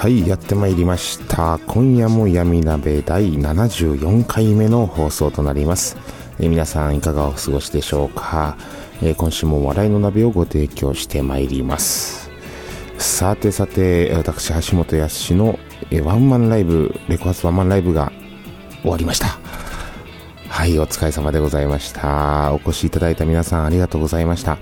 はいやってまいりました。今夜も闇鍋第74回目の放送となります。え皆さんいかがお過ごしでしょうか、え今週も笑いの鍋をご提供してまいります。さてさて私橋本康のえワンマンライブレコ発ワンマンライブが終わりました。はい、お疲れ様でございました。お越しいただいた皆さんありがとうございました。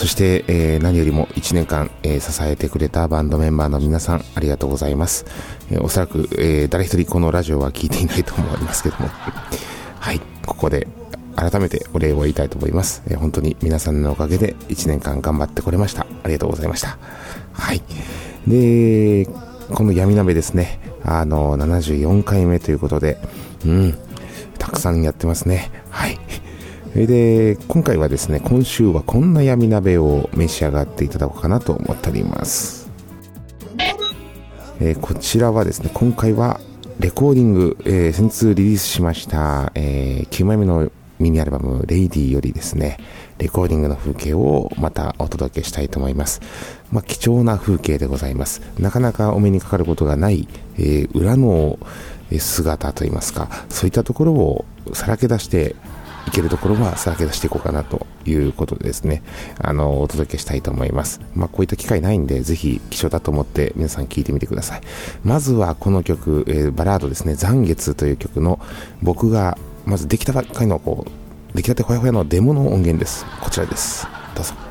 そして、えー、何よりも1年間、えー、支えてくれたバンドメンバーの皆さんありがとうございます。えー、おそらく、え誰一人このラジオは聞いていないと思いますけども。はい、ここで改めてお礼を言いたいと思います。え本当に皆さんのおかげで1年間頑張ってこれました。ありがとうございました。はい。で、この闇鍋ですね。あの、74回目ということで、うん、たくさんやってますね。はい。で、今回はですね、今週はこんな闇鍋を召し上がっていただこうかなと思っております。えー、こちらはですね、今回はレコーディング、えー、先日リリースしました、えー、9枚目のミニアルバム、レイディよりですね、レコーディングの風景をまたお届けしたいと思います。まあ、貴重な風景でございます。なかなかお目にかかることがない、えー、裏の姿といいますか、そういったところをさらけ出して行けるところはさらけ出していこうかなということでですね、あの、お届けしたいと思います。まあ、こういった機会ないんで、ぜひ貴重だと思って皆さん聴いてみてください。まずはこの曲、えー、バラードですね、残月という曲の僕がまずできたばっかりのこう、出来たてほやほやのデモの音源です。こちらです。どうぞ。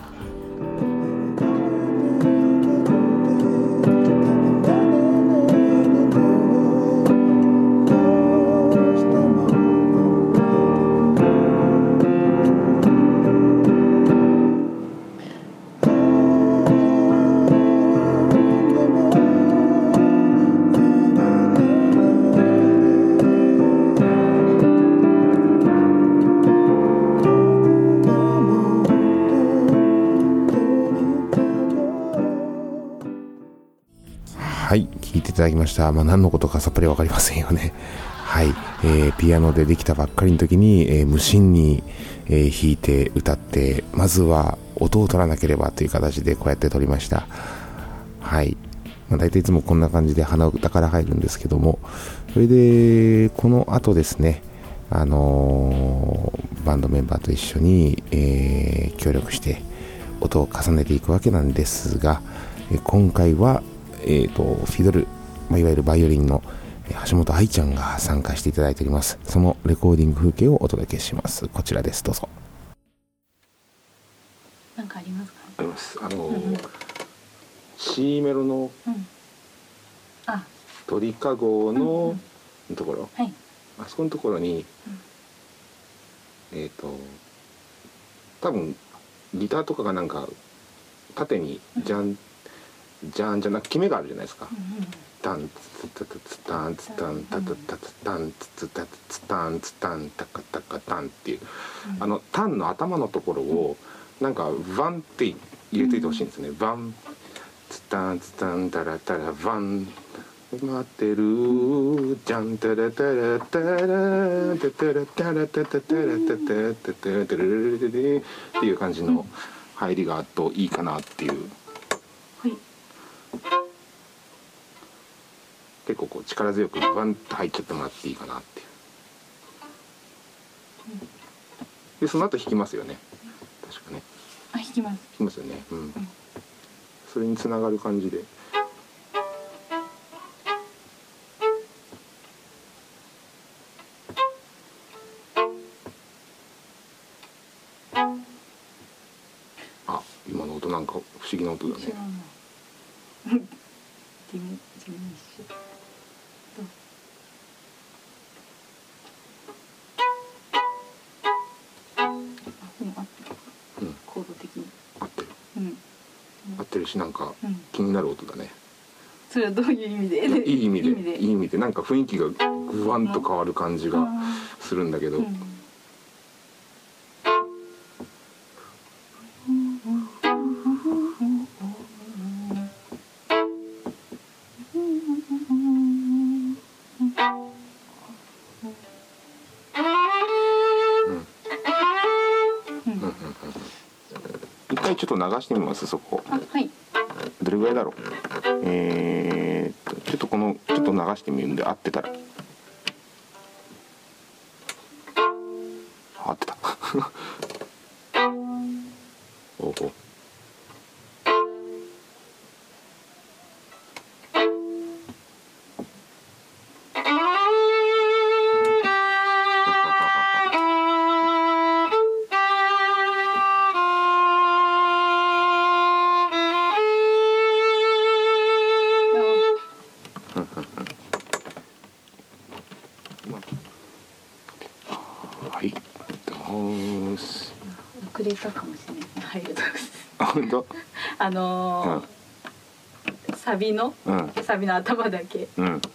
だきました。まあ、何のことかさっぱりわかりませんよね。はい。えー、ピアノでできたばっかりの時に、えー、無心に、えー、弾いて歌って、まずは音を取らなければという形でこうやって撮りました。はい。まあ、大体いつもこんな感じで鼻歌から入るんですけども、それで、この後ですね、あのー、バンドメンバーと一緒に、えー、協力して音を重ねていくわけなんですが、今回は、えーとフィドルまあ、いわゆるバイオリンの橋本愛ちゃんが参加していただいております。そのレコーディング風景をお届けします。こちらです。どうぞ。なんかありますか、あります。あの、うん、C メロの、うん、あ鳥かごのところ、はい、あそこのところに、うん、えっ、ー、と多分ギターとかがなんか縦にじゃん、じゃんじゃなく決めがあるじゃないですか。うんうんタンツツツツタンツタンタタタツタンツツタツタンツタンタカタカタンっていう、あのタンの頭のところをなんかワンって入れていてほしいんですね。ワンツタンツタンタラタラワン待ってるじゃんタラタラタラタタラタラタタタラタタタタタタラララっていう感じの入りがあといいかなっていう。はい結構こう力強くバンと入っちゃってもらっていいかなっていう。でその後引きますよね。確かね。あ引きます。引きますよね。うん、うん、それにつながる感じで。あ今の音なんか不思議な音だね。地味地しなんかうん。気になる音だね。それはどういう意味で？いい意味で意味で。いい意味でなんか雰囲気がグワンと変わる感じがあするんだけど、一回ちょっと流してみますそこ。あはいどれぐらいだろう。えー、っとちょっとこのちょっと流してみるんで合ってたら。はい。どうす遅れたかもしれない。ですね入るとあ本当？あのーサビの？うん。サビの頭だけ。ちょうんっと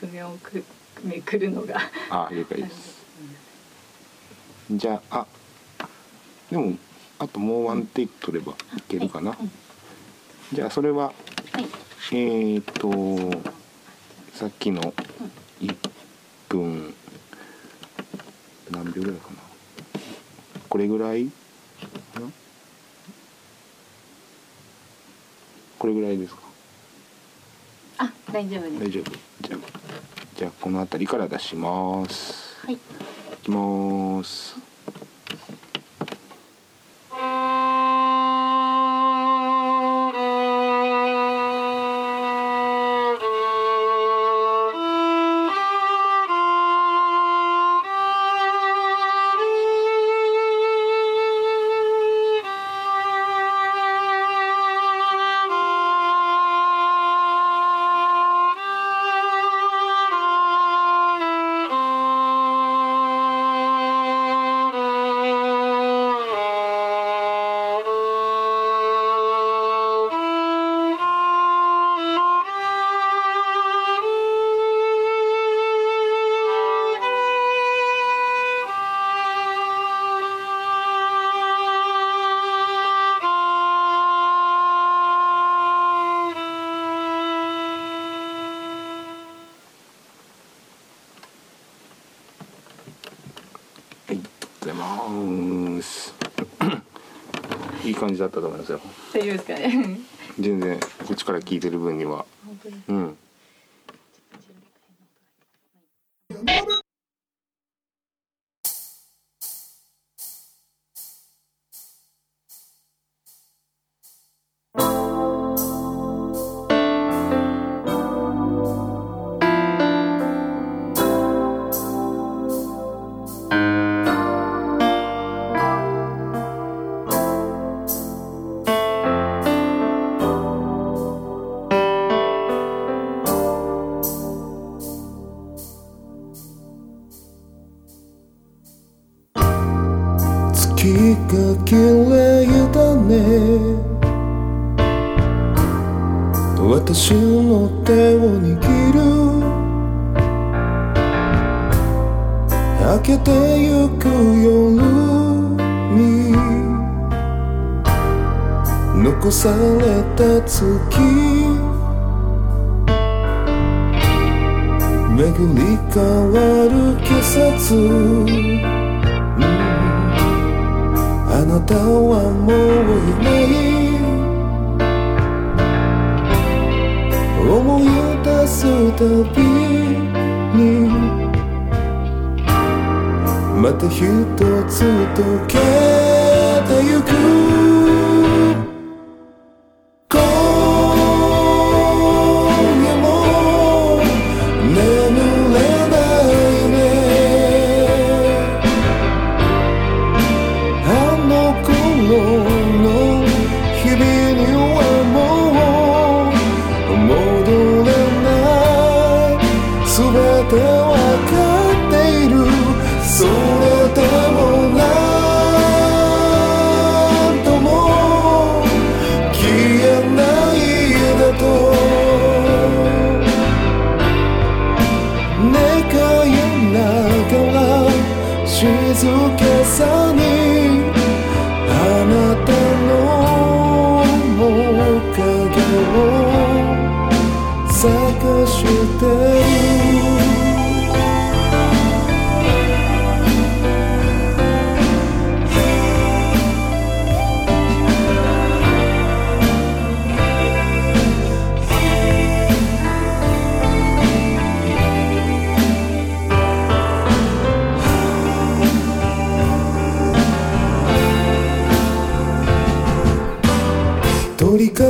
譜面をくめくるのが。あ了解です。じゃああでもあともうワンテイク取ればいけるかな、うんじゃあそれははい。えー、っとさっきの1分何秒ぐらいかなこれぐらい？これぐらいですか？あ大丈夫です。大丈夫。じゃあじゃあこの辺りから出します。はい。いきますいい感じだったと思いますよ。大丈夫ですかね。全然こっちから聞いてる分には、明けてゆく夜に残された月。巡り変わる季節。あなたはもういない。思い出すたび。また一つ溶けてゆく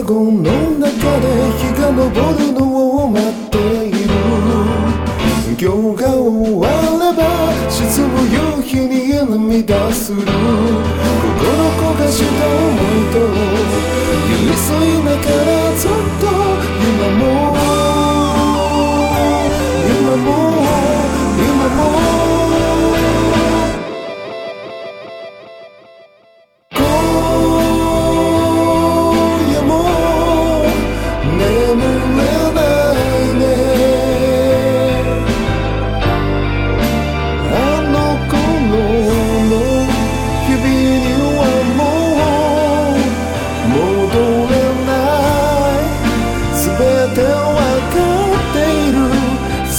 鳥かごの中で日が昇るのを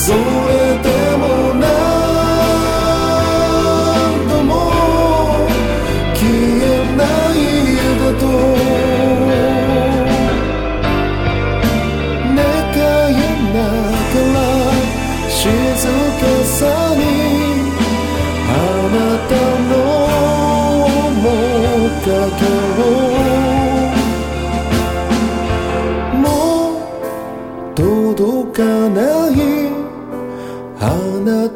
そ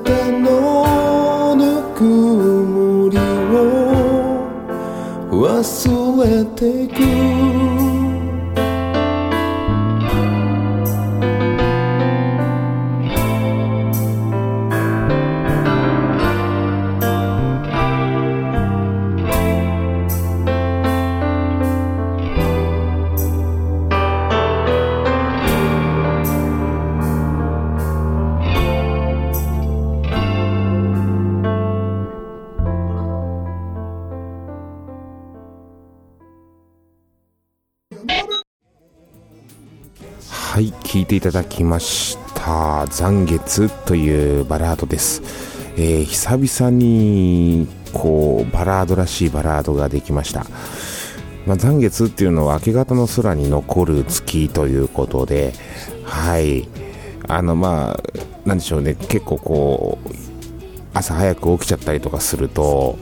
たのぬくもりを忘れてくはい、聴いていただきました。残月というバラードです。えー久々に、こう、バラードらしいバラードができました。まあ、残月っていうのは明け方の空に残る月ということで、はい。あの、まあ、なんでしょうね、結構こう、朝早く起きちゃったりとかすると、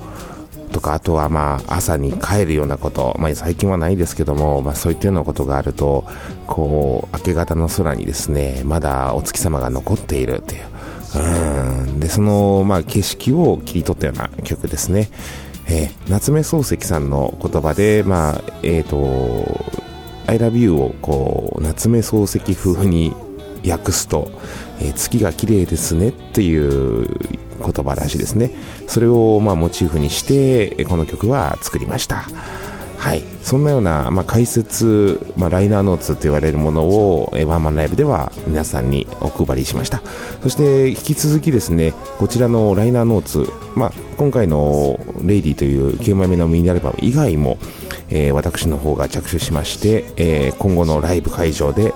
とか、あとはまあ、朝に帰るようなこと、まあ、最近はないですけども、まあ、そういったようなことがあると、こう、明け方の空にですね、まだお月様が残っているっていう。うん。で、その、まあ、景色を切り取ったような曲ですね。えー夏目漱石さんの言葉で、まあ、えっ、と、I love you をこう、夏目漱石風に訳すと、えー月が綺麗ですねっていう言葉らしいですね。それをまあモチーフにして、この曲は作りました。はい。そんなような、まあ、解説、まあ、ライナーノーツと言われるものを、えワンマンライブでは皆さんにお配りしました。そして、引き続きですね、こちらのライナーノーツ、まあ、今回のレイディという9枚目のミニアルバム以外も、えー私の方が着手しまして、えー今後のライブ会場で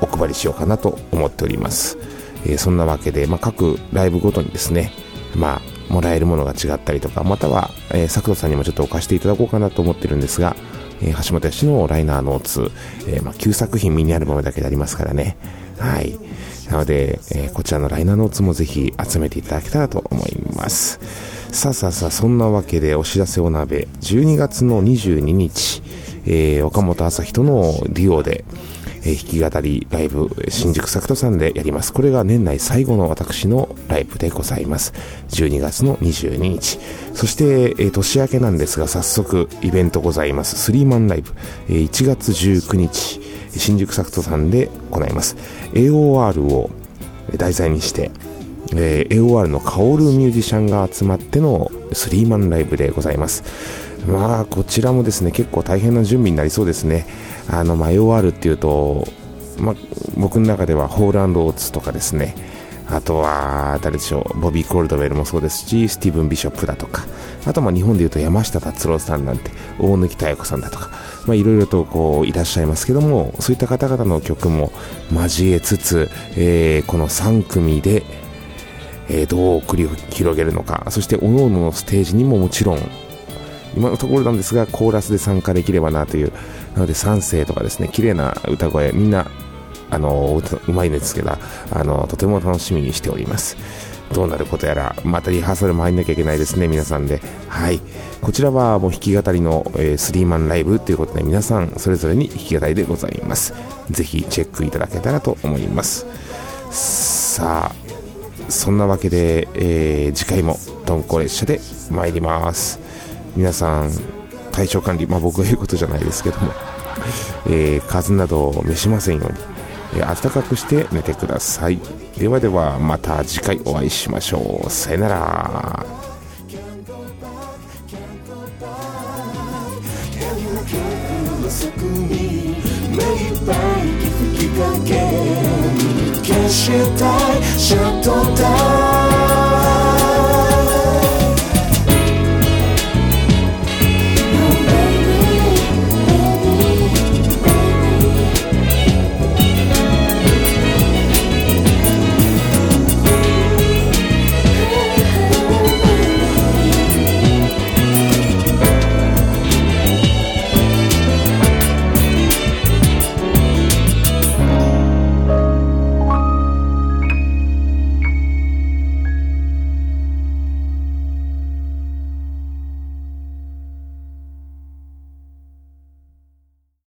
お配りしようかなと思っております。えーそんなわけで、まあ、各ライブごとにですね、まあ、もらえるものが違ったりとか、または、えー、作藤さんにもちょっとお貸していただこうかなと思ってるんですが、えー橋本氏のライナーノーツ、えーまあ、9作品ミニアルバムだけでありますからね。はい。なので、えーこちらのライナーノーツもぜひ集めていただけたらと思います。さあさあさあ、そんなわけでお知らせお鍋、12月の22日、えー岡本朝日とのデュオで、えー弾き語りライブ、新宿作人さんでやります。これが年内最後の私のライブでございます。12月の22日。そして、えー年明けなんですが、早速イベントございます。スリーマンライブ、えー1月19日、新宿作人さんで行います。AOR を題材にして、えー、AOR のカオルミュージシャンが集まってのスリーマンライブでございます。まあ、こちらもですね、結構大変な準備になりそうですね。あの、まあ、AOR っていうと、ま、僕の中ではホールオーツとかですね、あとは、誰でしょう、ボビー・コールドウェルもそうですし、スティーブン・ビショップだとか、あとま日本でいうと山下達郎さんなんて、大貫妙子さんだとか、いろいろとこういらっしゃいますけども、そういった方々の曲も交えつつ、えー、この3組で、えー、どう繰り広げるのか、そして各々のステージにももちろん、今のところなんですが、コーラスで参加できればなという、なので3世とかですね、綺麗な歌声、みんな、あの、うまいんですけど、あの、とても楽しみにしております。どうなることやら、またリハーサルも入んなきゃいけないですね、皆さんで。はい。こちらはもう弾き語りの、えー、スリーマンライブということで、皆さんそれぞれに弾き語りでございます。ぜひチェックいただけたらと思います。さあ、そんなわけで、えー、次回もトンコ列車で参ります。皆さん、体調管理、まあ僕が言うことじゃないですけども、えー、風邪などを召しませんように、えー、暖かくして寝てください。ではでは、また次回お会いしましょう。さよなら。消したいシャットダウン